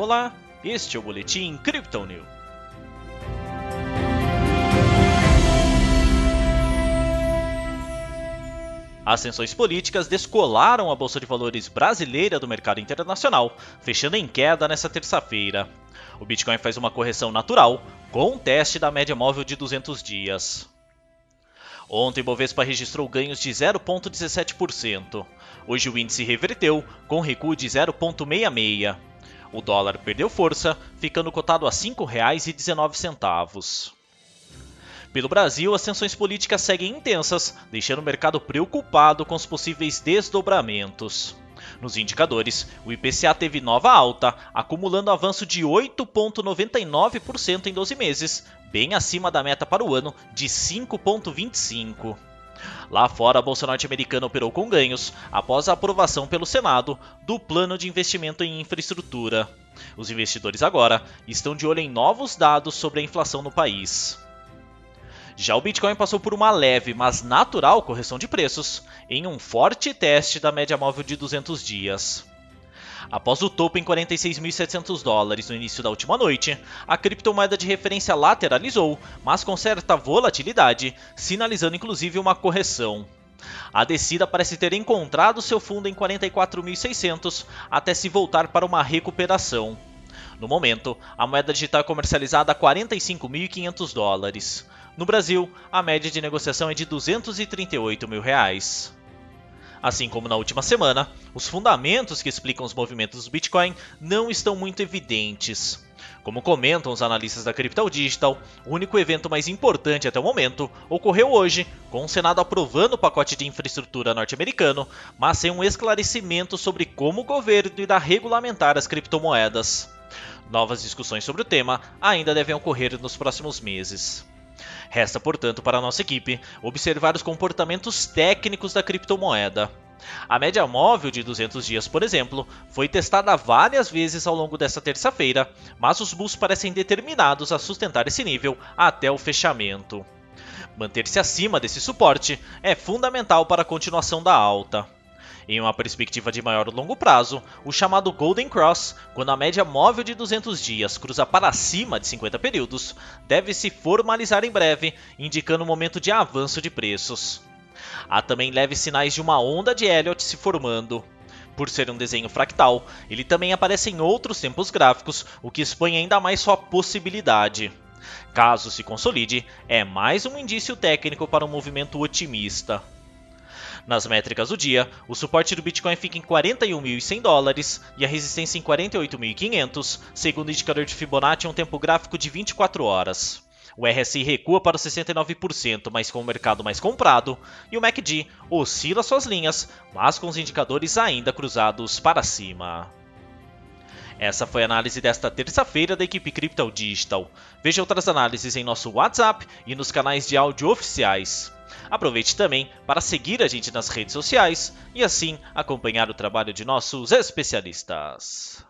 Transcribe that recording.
Olá, este é o Boletim Crypto News. As tensões políticas descolaram a Bolsa de Valores brasileira do mercado internacional, fechando em queda nesta terça-feira. O Bitcoin faz uma correção natural, com um teste da média móvel de 200 dias. Ontem, Bovespa registrou ganhos de 0,17%. Hoje, o índice reverteu, com recuo de 0,66%. O dólar perdeu força, ficando cotado a R$ 5,19. Pelo Brasil, as tensões políticas seguem intensas, deixando o mercado preocupado com os possíveis desdobramentos. Nos indicadores, o IPCA teve nova alta, acumulando avanço de 8,99% em 12 meses, bem acima da meta para o ano de 5,25%. Lá fora, a Bolsa Norte-Americana operou com ganhos após a aprovação pelo Senado do Plano de Investimento em Infraestrutura. Os investidores agora estão de olho em novos dados sobre a inflação no país. Já o Bitcoin passou por uma leve, mas natural correção de preços, em um forte teste da média móvel de 200 dias. Após o topo em 46.700 dólares no início da última noite, a criptomoeda de referência lateralizou, mas com certa volatilidade, sinalizando inclusive uma correção. A descida parece ter encontrado seu fundo em 44.600 até se voltar para uma recuperação. No momento, a moeda digital é comercializada a 45.500 dólares. No Brasil, a média de negociação é de 238 mil reais. Assim como na última semana, os fundamentos que explicam os movimentos do Bitcoin não estão muito evidentes. Como comentam os analistas da Crypto Digital, o único evento mais importante até o momento ocorreu hoje, com o Senado aprovando o pacote de infraestrutura norte-americano, mas sem um esclarecimento sobre como o governo irá regulamentar as criptomoedas. Novas discussões sobre o tema ainda devem ocorrer nos próximos meses. Resta, portanto, para a nossa equipe observar os comportamentos técnicos da criptomoeda. A média móvel de 200 dias, por exemplo, foi testada várias vezes ao longo desta terça-feira, mas os bulls parecem determinados a sustentar esse nível até o fechamento. Manter-se acima desse suporte é fundamental para a continuação da alta. Em uma perspectiva de maior longo prazo, o chamado Golden Cross, quando a média móvel de 200 dias cruza para cima de 50 períodos, deve se formalizar em breve, indicando um momento de avanço de preços. Há também leves sinais de uma onda de Elliott se formando. Por ser um desenho fractal, ele também aparece em outros tempos gráficos, o que expõe ainda mais sua possibilidade. Caso se consolide, é mais um indício técnico para um movimento otimista. Nas métricas do dia, o suporte do Bitcoin fica em 41.100 dólares e a resistência em 48.500, segundo o indicador de Fibonacci em um tempo gráfico de 24 horas. O RSI recua para os 69%, mas com o mercado mais comprado, e o MACD oscila suas linhas, mas com os indicadores ainda cruzados para cima. Essa foi a análise desta terça-feira da equipe Crypto Digital. Veja outras análises em nosso WhatsApp e nos canais de áudio oficiais. Aproveite também para seguir a gente nas redes sociais e assim acompanhar o trabalho de nossos especialistas.